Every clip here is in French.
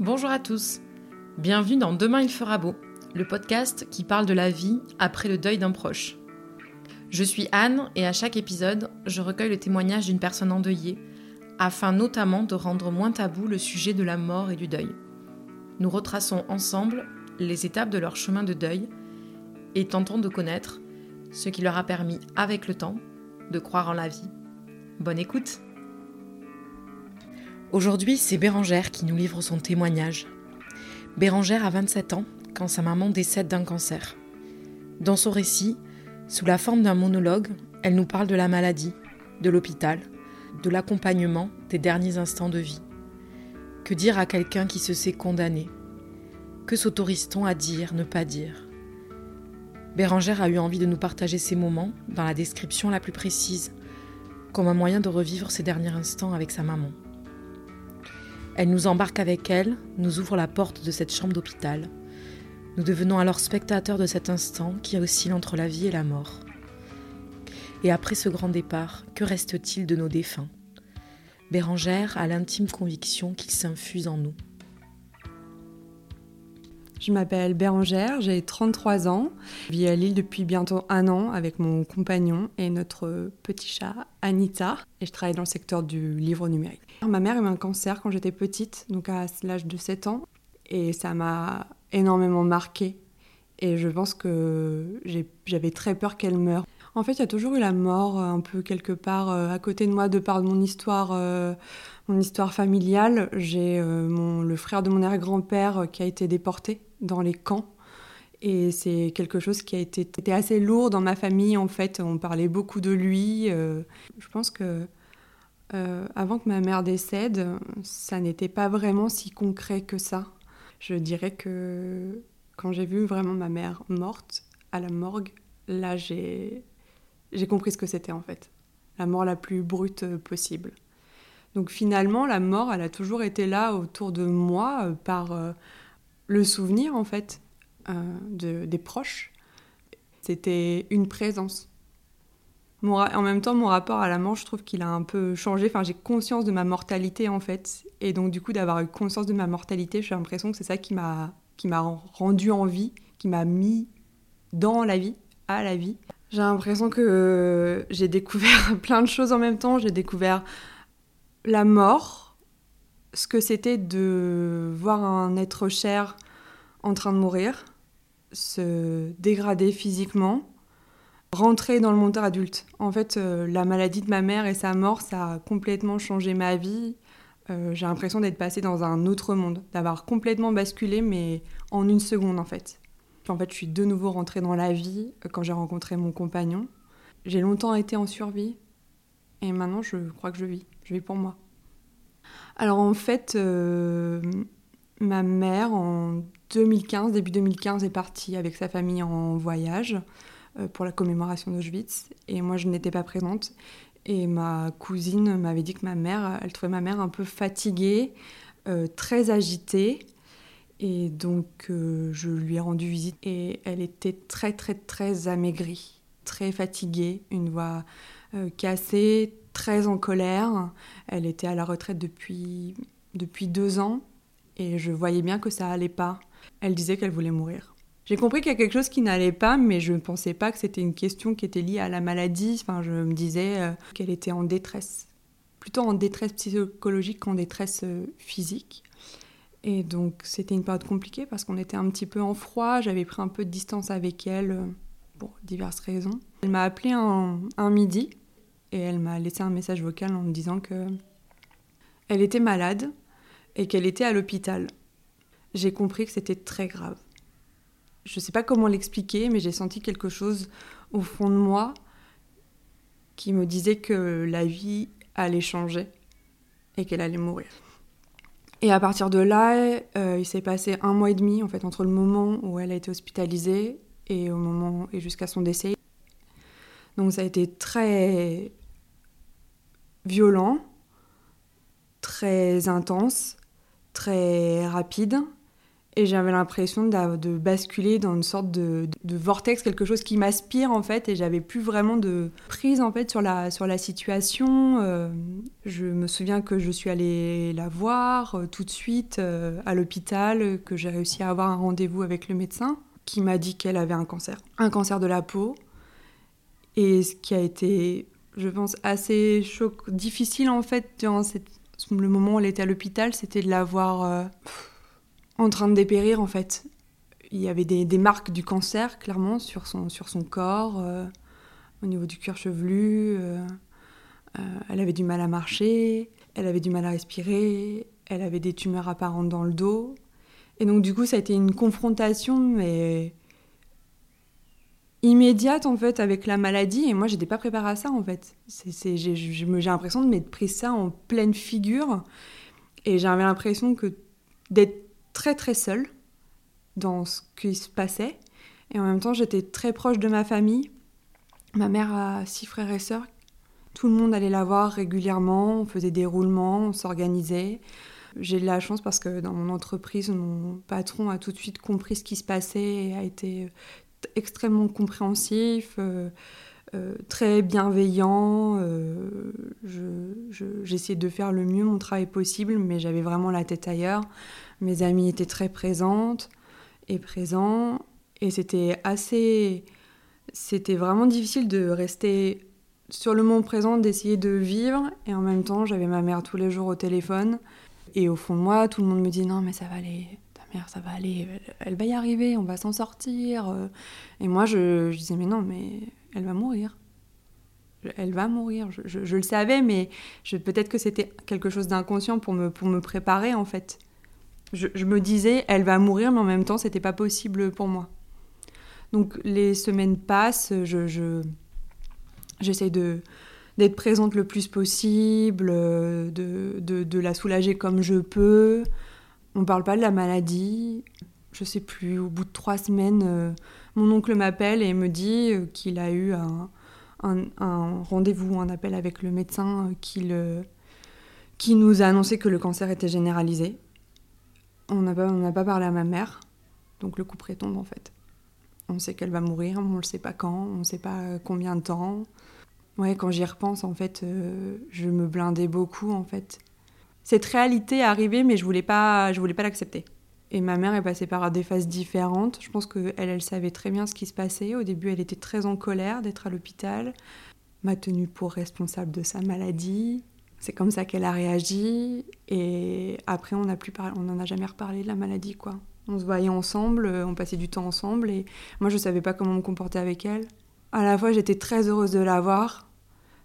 Bonjour à tous. Bienvenue dans Demain il fera beau, le podcast qui parle de la vie après le deuil d'un proche. Je suis Anne et à chaque épisode, je recueille le témoignage d'une personne endeuillée afin notamment de rendre moins tabou le sujet de la mort et du deuil. Nous retraçons ensemble les étapes de leur chemin de deuil et tentons de connaître ce qui leur a permis, avec le temps, de croire en la vie. Bonne écoute Aujourd'hui, c'est Bérangère qui nous livre son témoignage. Bérangère a 27 ans quand sa maman décède d'un cancer. Dans son récit, sous la forme d'un monologue, elle nous parle de la maladie, de l'hôpital, de l'accompagnement des derniers instants de vie. Que dire à quelqu'un qui se sait condamné? Que s'autorise-t-on à dire, ne pas dire? Bérangère a eu envie de nous partager ces moments dans la description la plus précise, comme un moyen de revivre ces derniers instants avec sa maman. Elle nous embarque avec elle, nous ouvre la porte de cette chambre d'hôpital. Nous devenons alors spectateurs de cet instant qui oscille entre la vie et la mort. Et après ce grand départ, que reste-t-il de nos défunts? Bérangère a l'intime conviction qu'ils s'infusent en nous. Je m'appelle Bérangère, j'ai 33 ans. Je vis à Lille depuis bientôt un an avec mon compagnon et notre petit chat Anita. Et je travaille dans le secteur du livre numérique. Ma mère a eu un cancer quand j'étais petite, donc à l'âge de 7 ans. Et ça m'a énormément marqué. Et je pense que j'avais très peur qu'elle meure. En fait, il y a toujours eu la mort un peu quelque part euh, à côté de moi de par mon histoire euh, mon histoire familiale, j'ai euh, le frère de mon arrière-grand-père qui a été déporté dans les camps. Et c'est quelque chose qui a été, assez lourd dans ma famille, en fait. On parlait beaucoup de lui. Euh, je pense que euh, avant que ma mère décède, ça n'était pas vraiment si concret que ça. Je dirais que quand j'ai vu vraiment ma mère morte à la morgue, là, j'ai compris ce que c'était, en fait. La mort la plus brute possible. Donc finalement, la mort, elle a toujours été là autour de moi euh, par euh, le souvenir, en fait, euh, de, des proches. C'était une présence. en même temps, mon rapport à la mort, je trouve qu'il a un peu changé. Enfin, j'ai conscience de ma mortalité, en fait. Et donc, du coup, d'avoir eu conscience de ma mortalité, j'ai l'impression que c'est ça qui m'a rendu en vie, qui m'a mis dans la vie, à la vie. J'ai l'impression que j'ai découvert plein de choses en même temps. J'ai découvert la mort, ce que c'était de voir un être cher en train de mourir, se dégrader physiquement, rentrer dans le monde adulte. En fait, euh, la maladie de ma mère et sa mort, ça a complètement changé ma vie. Euh, j'ai l'impression d'être passée dans un autre monde, d'avoir complètement basculé, mais en une seconde en fait. En fait, je suis de nouveau rentrée dans la vie euh, quand j'ai rencontré mon compagnon. J'ai longtemps été en survie et maintenant je crois que je vis. Je vis pour moi. Alors en fait, euh, ma mère, en 2015, début 2015, est partie avec sa famille en voyage euh, pour la commémoration d'Auschwitz. Et moi, je n'étais pas présente. Et ma cousine m'avait dit que ma mère, elle trouvait ma mère un peu fatiguée, très agitée. Et donc, je lui ai rendu visite et elle était très, très, très amaigrie, très fatiguée, une voix cassée, très en colère. Elle était à la retraite depuis, depuis deux ans et je voyais bien que ça allait pas. Elle disait qu'elle voulait mourir. J'ai compris qu'il y a quelque chose qui n'allait pas, mais je ne pensais pas que c'était une question qui était liée à la maladie. Enfin, je me disais euh, qu'elle était en détresse, plutôt en détresse psychologique qu'en détresse euh, physique. Et donc, c'était une période compliquée parce qu'on était un petit peu en froid. J'avais pris un peu de distance avec elle euh, pour diverses raisons. Elle m'a appelé un, un midi et elle m'a laissé un message vocal en me disant que elle était malade et qu'elle était à l'hôpital. J'ai compris que c'était très grave. Je ne sais pas comment l'expliquer, mais j'ai senti quelque chose au fond de moi qui me disait que la vie allait changer et qu'elle allait mourir. Et à partir de là, euh, il s'est passé un mois et demi en fait entre le moment où elle a été hospitalisée et jusqu'à son décès. Donc ça a été très violent, très intense, très rapide. Et j'avais l'impression de basculer dans une sorte de, vortex, quelque chose qui m'aspire en fait, et j'avais plus vraiment de prise en fait sur la, sur la situation. Euh, je me souviens que je suis allée la voir euh, tout de suite euh, à l'hôpital, que j'ai réussi à avoir un rendez-vous avec le médecin qui m'a dit qu'elle avait un cancer, un cancer de la peau. Et ce qui a été, je pense, assez choc, difficile en fait durant le moment où elle était à l'hôpital, c'était de la voir en train de dépérir en fait. Il y avait des, marques du cancer clairement sur son, sur son corps, euh, au niveau du cuir chevelu. Euh, euh, elle avait du mal à marcher, elle avait du mal à respirer, elle avait des tumeurs apparentes dans le dos. Et donc du coup ça a été une confrontation mais immédiate en fait avec la maladie et moi j'étais pas préparée à ça en fait. j'ai, l'impression de m'être pris ça en pleine figure et j'avais l'impression que d'être très très seule dans ce qui se passait. Et en même temps, j'étais très proche de ma famille. Ma mère a six frères et sœurs. Tout le monde allait la voir régulièrement, on faisait des roulements, on s'organisait. J'ai de la chance parce que dans mon entreprise, mon patron a tout de suite compris ce qui se passait et a été extrêmement compréhensif. Euh, euh, très bienveillant. Euh, J'essayais de faire le mieux mon travail possible, mais j'avais vraiment la tête ailleurs. Mes amis étaient très présentes et présents, et c'était assez. C'était vraiment difficile de rester sur le moment présent, d'essayer de vivre, et en même temps, j'avais ma mère tous les jours au téléphone. Et au fond de moi, tout le monde me dit non, mais ça va aller, ta mère, ça va aller, elle, va y arriver, on va s'en sortir. Et moi, je, je disais mais non, mais elle va mourir. Elle va mourir. Je, le savais, mais peut-être que c'était quelque chose d'inconscient pour me, pour me préparer, en fait. Je, me disais, elle va mourir, mais en même temps, c'était pas possible pour moi. Donc les semaines passent, je, j'essaye de, d'être présente le plus possible, de, de, la soulager comme je peux. On parle pas de la maladie. Je sais plus, au bout de trois semaines, euh, mon oncle m'appelle et me dit euh, qu'il a eu un, un, rendez-vous, un appel avec le médecin euh, qui, le, qui nous a annoncé que le cancer était généralisé. On n'a pas, pas parlé à ma mère, donc le coup tombe en fait. On sait qu'elle va mourir, on ne sait pas quand, on ne sait pas combien de temps. Ouais, quand j'y repense, en fait, euh, je me blindais beaucoup, en fait. Cette réalité est arrivée, mais je voulais pas, je voulais pas l'accepter. Et ma mère est passée par des phases différentes. Je pense qu'elle, elle savait très bien ce qui se passait. Au début, elle était très en colère d'être à l'hôpital, m'a tenue pour responsable de sa maladie. C'est comme ça qu'elle a réagi. Et après, on n'en a jamais reparlé de la maladie, quoi. On se voyait ensemble, on passait du temps ensemble, et moi, je savais pas comment me comporter avec elle. À la fois, j'étais très heureuse de la voir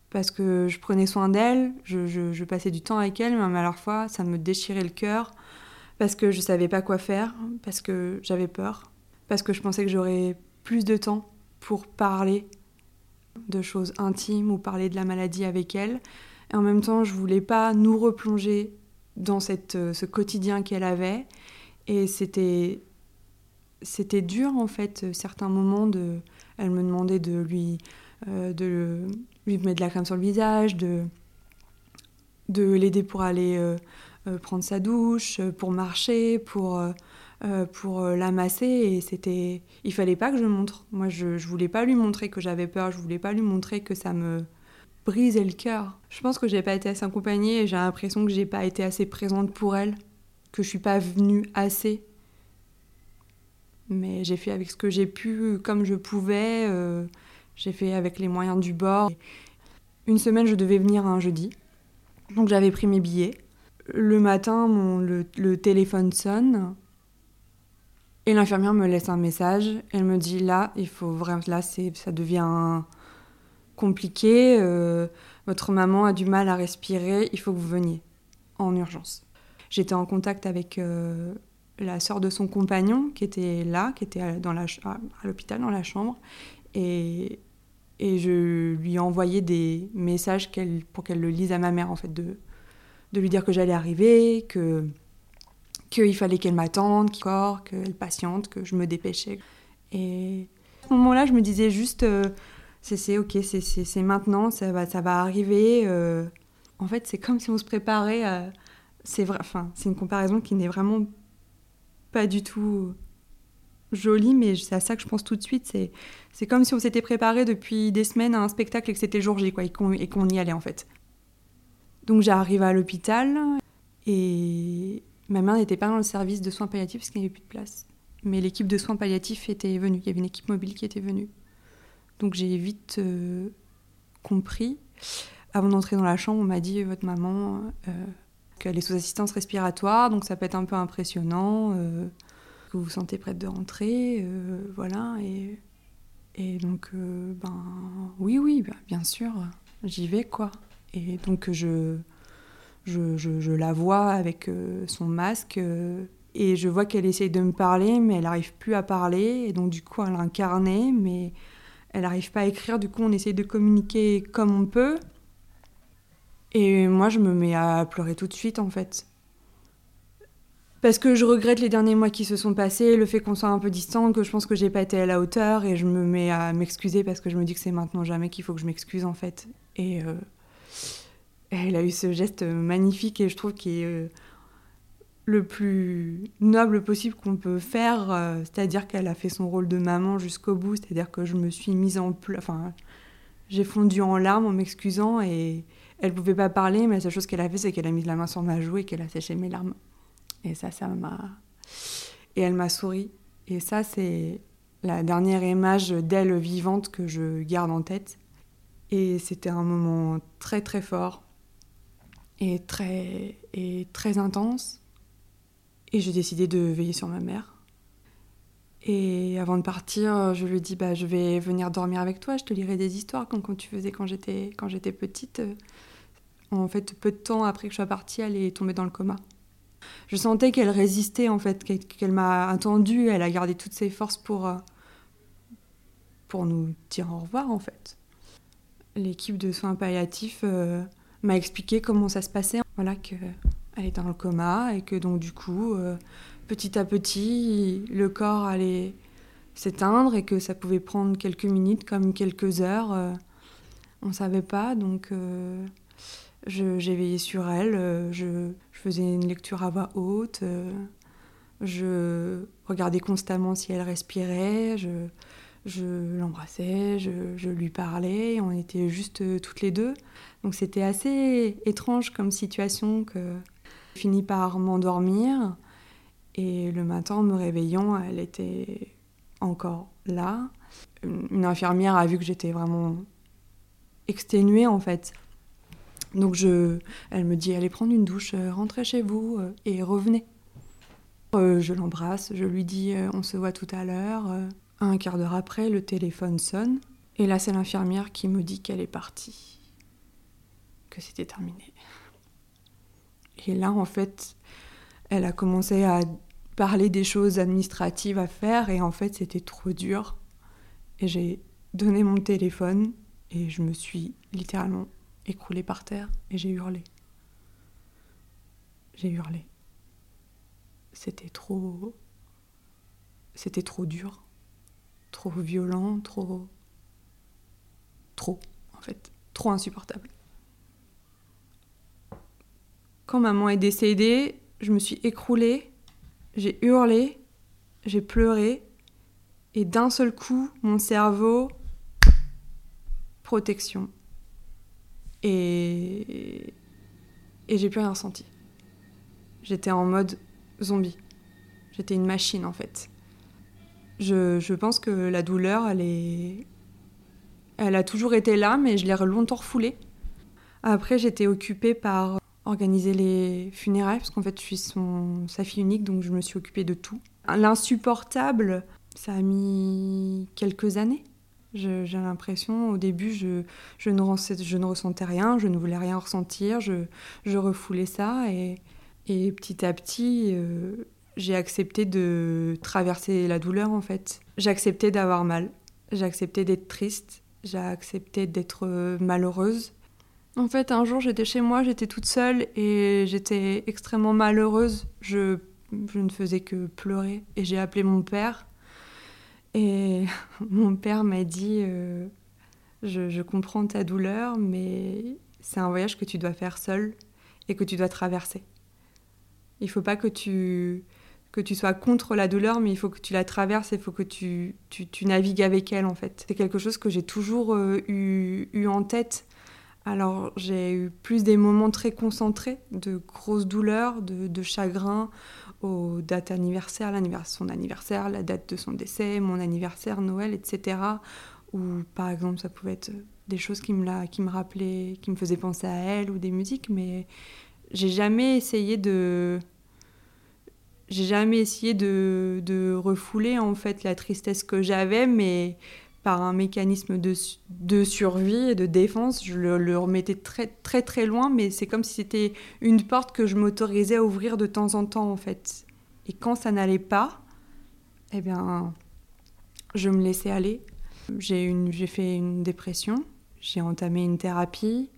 parce que je prenais soin d'elle, je, je passais du temps avec elle, mais à la fois, ça me déchirait le cœur parce que je savais pas quoi faire, parce que j'avais peur, parce que je pensais que j'aurais plus de temps pour parler de choses intimes ou parler de la maladie avec elle. En même temps, je voulais pas nous replonger dans cette, euh, ce quotidien qu'elle avait. Et c'était c'était dur en fait certains moments de elle me demandait de lui euh, de lui mettre de la crème sur le visage de de l'aider pour aller euh, prendre sa douche, pour marcher, pour, pour l'amasser. Et c'était, il fallait pas que je montre. Moi, je, je voulais pas lui montrer que j'avais peur. Je voulais pas lui montrer que ça me brisait le cœur. Je pense que j'ai pas été assez accompagnée et j'ai l'impression que j'ai pas été assez présente pour elle, que je suis pas venue assez. Mais j'ai fait avec ce que j'ai pu, comme je pouvais. j'ai fait avec les moyens du bord. Une semaine, je devais venir un jeudi. Donc j'avais pris mes billets. Le matin, mon, le, téléphone sonne et l'infirmière me laisse un message. Elle me dit là, il faut vraiment, là, ça devient compliqué. Euh, votre maman a du mal à respirer. Il faut que vous veniez en urgence. J'étais en contact avec euh, la sœur de son compagnon qui était là, qui était à l'hôpital dans la chambre, et, je lui ai envoyé des messages pour qu'elle le lise à ma mère en fait de de lui dire que j'allais arriver, que qu'il fallait qu'elle m'attende, qu'elle patiente, que je me dépêchais. Et à ce moment-là, je me disais juste, euh, c'est ok, c'est maintenant, ça va, ça va arriver. Euh. En fait, c'est comme si on se préparait. c'est vrai, enfin, c'est une comparaison qui n'est vraiment pas du tout joli, mais c'est à ça que je pense tout de suite. C'est, c'est comme si on s'était préparé depuis des semaines à un spectacle et que c'était jour J, quoi, et qu'on, qu'on y allait en fait. Donc j'arrive à l'hôpital et ma mère n'était pas dans le service de soins palliatifs parce qu'il n'y avait plus de place. Mais l'équipe de soins palliatifs était venue, il y avait une équipe mobile qui était venue. Donc j'ai vite euh, compris. Avant d'entrer dans la chambre, on m'a dit votre maman euh, qu'elle est sous assistance respiratoire, donc ça peut être un peu impressionnant, euh, que vous vous sentez prête de rentrer, voilà. Et, et donc, ben oui, oui, ben, bien sûr, j'y vais quoi. Et donc je, je, je, la vois avec son masque et je vois qu'elle essaye de me parler, mais elle n'arrive plus à parler. Et donc, du coup, elle a mais elle n'arrive pas à écrire. Du coup, on essaye de communiquer comme on peut. Et moi, je me mets à pleurer tout de suite, en fait. Parce que je regrette les derniers mois qui se sont passés, le fait qu'on soit un peu distant, que je pense que j'ai pas été à la hauteur, et je me mets à m'excuser parce que je me dis que c'est maintenant jamais qu'il faut que je m'excuse, en fait. Et euh, elle a eu ce geste magnifique, et je trouve qu'il est euh, le plus noble possible qu'on peut faire, euh, c'est-à-dire qu'elle a fait son rôle de maman jusqu'au bout, c'est-à-dire que je me suis mise en pleurs, enfin, j'ai fondu en larmes en m'excusant et elle pouvait pas parler, mais la seule chose qu'elle a fait, c'est qu'elle a mis la main sur ma joue et qu'elle a séché mes larmes. Et ça, ça m'a... Et elle m'a souri. Et ça, c'est la dernière image d'elle vivante que je garde en tête. Et c'était un moment très très fort et très, et très intense et j'ai décidé de veiller sur ma mère. Et avant de partir, je lui dit bah, Je vais venir dormir avec toi, je te lirai des histoires comme quand tu faisais quand j'étais, quand j'étais petite. En fait, peu de temps après que je sois partie, elle est tombée dans le coma. Je sentais qu'elle résistait, en fait, qu'elle m'a attendue. Elle a gardé toutes ses forces pour, pour nous dire au revoir, en fait. L'équipe de soins palliatifs euh, m'a expliqué comment ça se passait. Voilà, que elle était dans le coma et que donc du coup, euh, petit à petit, le corps allait s'éteindre et que ça pouvait prendre quelques minutes comme quelques heures. Euh, on ne savait pas, donc euh, j'ai veillé sur elle, je, faisais une lecture à voix haute, je regardais constamment si elle respirait, je, je l'embrassais, je, je, lui parlais, on était juste toutes les deux. Donc c'était assez étrange comme situation que fini par m'endormir et le matin, me réveillant, elle était encore là. Une infirmière a vu que j'étais vraiment exténuée en fait. Donc je, elle me dit allez prendre une douche, euh, rentrez chez vous euh, et revenez. Euh, je l'embrasse, je lui dis on se voit tout à l'heure. Un quart d'heure après, le téléphone sonne et là c'est l'infirmière qui me dit qu'elle est partie, que c'était terminé. Et là, en fait, elle a commencé à parler des choses administratives à faire et en fait, c'était trop dur. Et j'ai donné mon téléphone et je me suis littéralement écroulée par terre et j'ai hurlé. J'ai hurlé. C'était trop. C'était trop dur, trop violent, trop. Trop, en fait. Trop insupportable. Quand maman est décédée, je me suis écroulée, j'ai hurlé, j'ai pleuré, et d'un seul coup, mon cerveau, protection. Et, et j'ai plus rien ressenti. J'étais en mode zombie. J'étais une machine en fait. Je, je, pense que la douleur, elle est. Elle a toujours été là, mais je l'ai longtemps refoulée. Après, j'étais occupée par organiser les funérailles, parce qu'en fait, je suis son, sa fille unique, donc je me suis occupée de tout. L'insupportable, ça a mis quelques années. J'ai l'impression, au début, je, je, ne je, ne ressentais rien, je ne voulais rien ressentir, je, je refoulais ça, et, et, petit à petit, euh, j'ai accepté de traverser la douleur, en fait. J'ai accepté d'avoir mal, j'ai accepté d'être triste, j'ai accepté d'être euh, malheureuse, en fait, un jour, j'étais chez moi, j'étais toute seule et j'étais extrêmement malheureuse. Je, ne faisais que pleurer et j'ai appelé mon père. Et mon père m'a dit euh, je, comprends ta douleur, mais c'est un voyage que tu dois faire seul et que tu dois traverser. Il faut pas que tu que tu sois contre la douleur, mais il faut que tu la traverses, il faut que tu, tu, navigues avec elle en fait. C'est quelque chose que j'ai toujours euh, eu, eu, en tête. Alors j'ai eu plus des moments très concentrés, de grosses douleurs, de, de chagrin, aux dates anniversaires, l'anniversaire, son anniversaire, la date de son décès, mon anniversaire, Noël, etc. Ou par exemple ça pouvait être des choses qui me, la, qui me rappelaient, qui me faisaient penser à elle ou des musiques, mais j'ai jamais essayé de j'ai jamais essayé de, refouler en fait la tristesse que j'avais, mais par un mécanisme de, de, survie et de défense, je le, remettais très très très loin, mais c'est comme si c'était une porte que je m'autorisais à ouvrir de temps en temps en fait. Et quand ça n'allait pas, eh bien, je me laissais aller. J'ai fait une dépression, j'ai entamé une thérapie,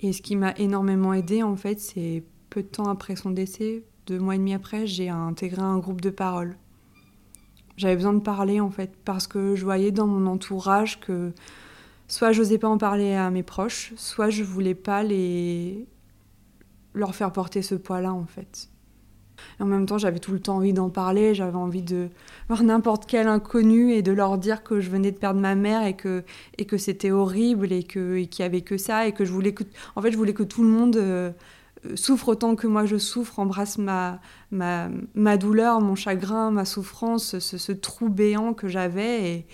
et ce qui m'a énormément aidé en fait, c'est peu de temps après son décès, deux mois et demi après, j'ai intégré un groupe de parole. J'avais besoin de parler en fait, parce que je voyais dans mon entourage que soit je n'osais pas en parler à mes proches, soit je voulais pas les leur faire porter ce poids-là en fait. en même temps, j'avais tout le temps envie d'en parler, j'avais envie de voir n'importe quel inconnu et de leur dire que je venais de perdre ma mère et que, et que c'était horrible et qu'il n'y avait que ça et que je voulais que... En fait, je voulais que tout le monde... Euh, souffre autant que moi je souffre, embrasse ma, ma, ma douleur, mon chagrin, ma souffrance, ce, ce trou béant que j'avais. Et,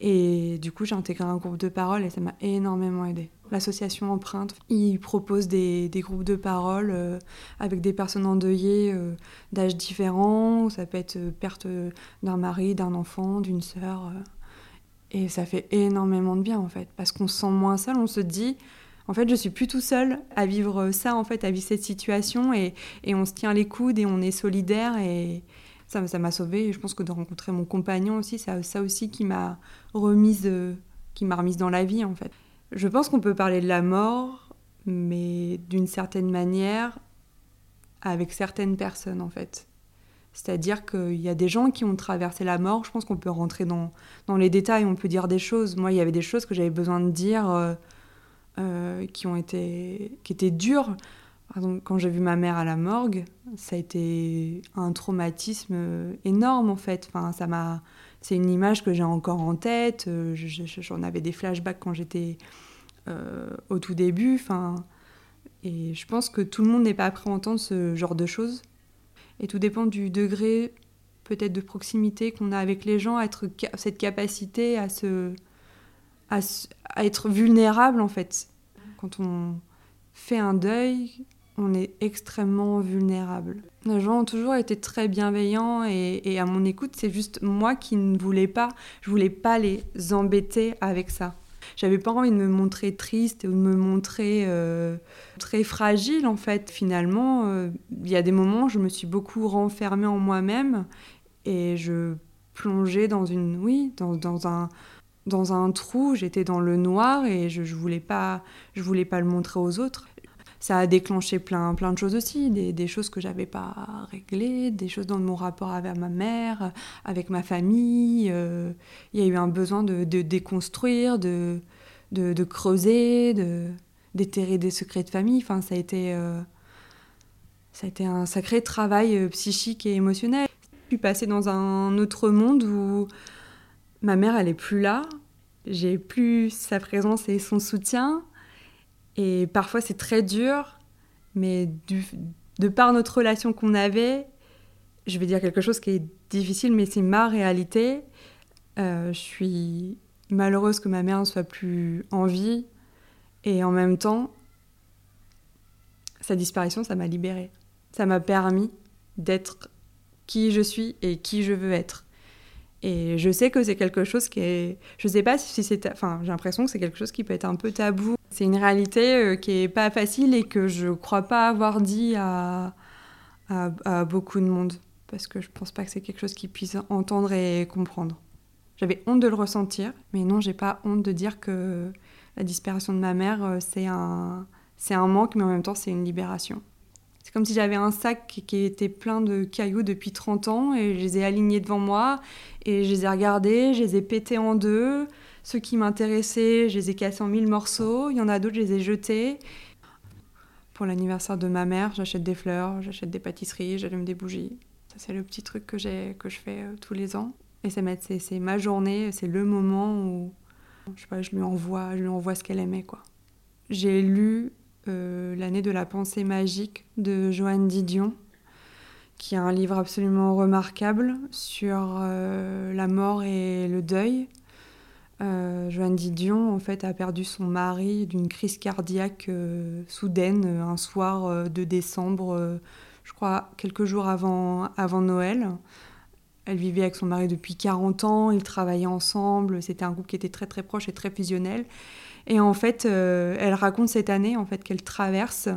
et, du coup, j'ai intégré un groupe de parole et ça m'a énormément aidé. L'association Empreinte, il propose des, des groupes de parole euh, avec des personnes endeuillées euh, d'âges différents. Ça peut être euh, perte d'un mari, d'un enfant, d'une sœur. et ça fait énormément de bien en fait, parce qu'on se sent moins seul, on se dit en fait, je suis plus tout seul à vivre ça, en fait, à vivre cette situation, et, on se tient les coudes et on est solidaire, et ça, ça m'a sauvée. Et je pense que de rencontrer mon compagnon aussi, c'est ça aussi qui m'a remise, euh, qui m'a remise dans la vie, en fait. Je pense qu'on peut parler de la mort, mais d'une certaine manière, avec certaines personnes, en fait. C'est-à-dire qu'il y a des gens qui ont traversé la mort. Je pense qu'on peut rentrer dans, dans les détails, on peut dire des choses. Moi, il y avait des choses que j'avais besoin de dire. Euh, euh, qui ont été qui étaient dures. quand j'ai vu ma mère à la morgue, ça a été un traumatisme énorme en fait. Enfin, ça m'a, c'est une image que j'ai encore en tête. Euh, j'en avais des flashbacks quand j'étais euh, au tout début. Enfin, et je pense que tout le monde n'est pas prêt à entendre ce genre de choses. Et tout dépend du degré peut-être de proximité qu'on a avec les gens, être cette capacité à se à, être vulnérable en fait. Quand on fait un deuil, on est extrêmement vulnérable. Les gens ont toujours été très bienveillants et, à mon écoute, c'est juste moi qui ne voulais pas, je voulais pas les embêter avec ça. J'avais pas envie de me montrer triste ou de me montrer euh, très fragile en fait. Finalement, euh, il y a des moments où je me suis beaucoup renfermée en moi-même et je plongeais dans une, oui, dans, dans un, dans un trou, j'étais dans le noir et je, voulais pas je voulais pas le montrer aux autres. Ça a déclenché plein plein de choses aussi, des, choses que j'avais pas réglées, des choses dans mon rapport avec ma mère, avec ma famille. Euh, il y a eu un besoin de, déconstruire, de, de, de, creuser, de déterrer des secrets de famille. Enfin, ça a été euh, ça a été un sacré travail euh, psychique et émotionnel. Je suis passée dans un autre monde où ma mère, elle est plus là. J'ai plus sa présence et son soutien. Et parfois, c'est très dur. Mais de par notre relation qu'on avait, je vais dire quelque chose qui est difficile, mais c'est ma réalité. Euh, je suis malheureuse que ma mère ne soit plus en vie. Et en même temps, sa disparition, ça m'a libérée. Ça m'a permis d'être qui je suis et qui je veux être. Et je sais que c'est quelque chose qui est. Je sais pas si c'est. Enfin, j'ai l'impression que c'est quelque chose qui peut être un peu tabou. C'est une réalité euh, qui est pas facile et que je crois pas avoir dit à, à, beaucoup de monde. Parce que je pense pas que c'est quelque chose qu'ils puissent entendre et comprendre. J'avais honte de le ressentir, mais non, j'ai pas honte de dire que la disparition de ma mère, euh, c'est un, c'est un manque, mais en même temps, c'est une libération. C'est comme si j'avais un sac qui était plein de cailloux depuis 30 ans et je les ai alignés devant moi et je les ai regardés, je les ai pétés en deux. Ceux qui m'intéressaient, je les ai cassés en mille morceaux. Il y en a d'autres, je les ai jetés. Pour l'anniversaire de ma mère, j'achète des fleurs, j'achète des pâtisseries, j'allume des bougies. Ça c'est le petit truc que, que je fais euh, tous les ans. Et c'est, c'est, c'est ma journée, c'est le moment où je, sais pas, je, lui, envoie, je lui envoie ce qu'elle aimait. Quoi. J'ai lu euh, L'année de la pensée magique de Joanne Didion, qui est un livre absolument remarquable sur euh, la mort et le deuil. Joanne Didion, en fait, a perdu son mari d'une crise cardiaque soudaine un soir de décembre je crois, quelques jours avant, avant Noël. Elle vivait avec son mari depuis 40 ans, ils travaillaient ensemble, c'était un couple qui était très très proche et très fusionnel. Et en fait, euh, elle raconte cette année en fait qu'elle traverse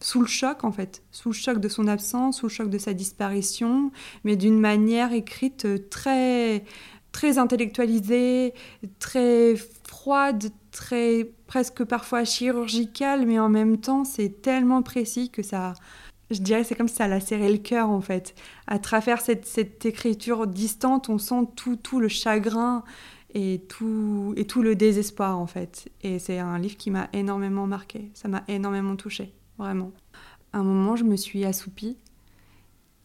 sous le choc en fait, sous le choc de son absence, sous le choc de sa disparition, mais d'une manière écrite très très intellectualisée, très froide, très presque parfois chirurgicale, mais en même temps c'est tellement précis que ça je dirais c'est comme si ça l'a serré le cœur en fait. À travers cette, écriture distante, on sent tout, tout le chagrin et tout, et tout le désespoir en fait. Et c'est un livre qui m'a énormément marqué, ça m'a énormément touché, vraiment. À un moment, je me suis assoupie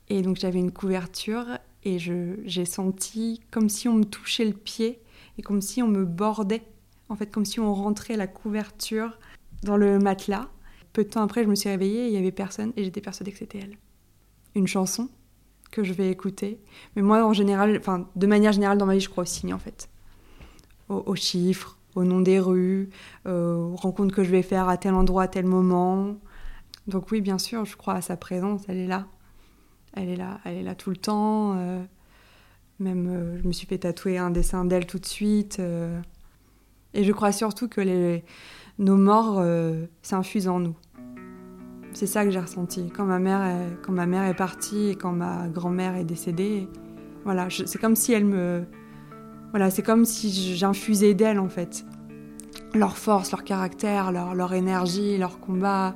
et donc j'avais une couverture et j'ai senti comme si on me touchait le pied et comme si on me bordait, en fait comme si on rentrait la couverture dans le matelas peu de temps après, je me suis réveillée, il n'y avait personne et j'étais persuadée que c'était elle. Une chanson que je vais écouter. Mais moi, en général, enfin, de manière générale, dans ma vie, je crois aux signes, en fait. Aux, chiffres, au nom des rues, aux rencontres que je vais faire à tel endroit, à tel moment. Donc oui, bien sûr, je crois à sa présence, elle est là. Elle est là, elle est là tout le temps. Euh, même, euh, je me suis fait tatouer un dessin d'elle tout de suite. Euh. et je crois surtout que nos morts s'infusent en nous. C'est ça que j'ai ressenti. Quand ma, mère est, quand ma mère est partie et quand ma grand-mère est décédée, voilà, c'est comme si elle me. Voilà, c'est comme si j'infusais d'elle en fait. Leur force, leur caractère, leur, leur énergie, leur combat.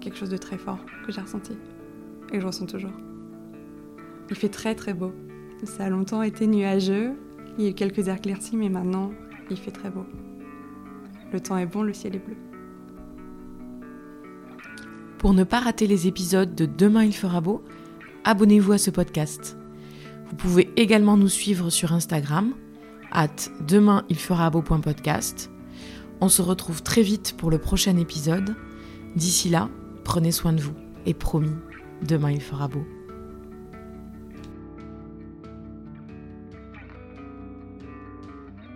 Quelque chose de très fort que j'ai ressenti et que je ressens toujours. Il fait très très beau. Ça a longtemps été nuageux. Il y a eu quelques éclaircies, mais maintenant, il fait très beau. Le temps est bon, le ciel est bleu. Pour ne pas rater les épisodes de Demain il fera beau, abonnez-vous à ce podcast. Vous pouvez également nous suivre sur Instagram, at demain il fera. On se retrouve très vite pour le prochain épisode. D'ici là, prenez soin de vous et promis, demain il fera beau.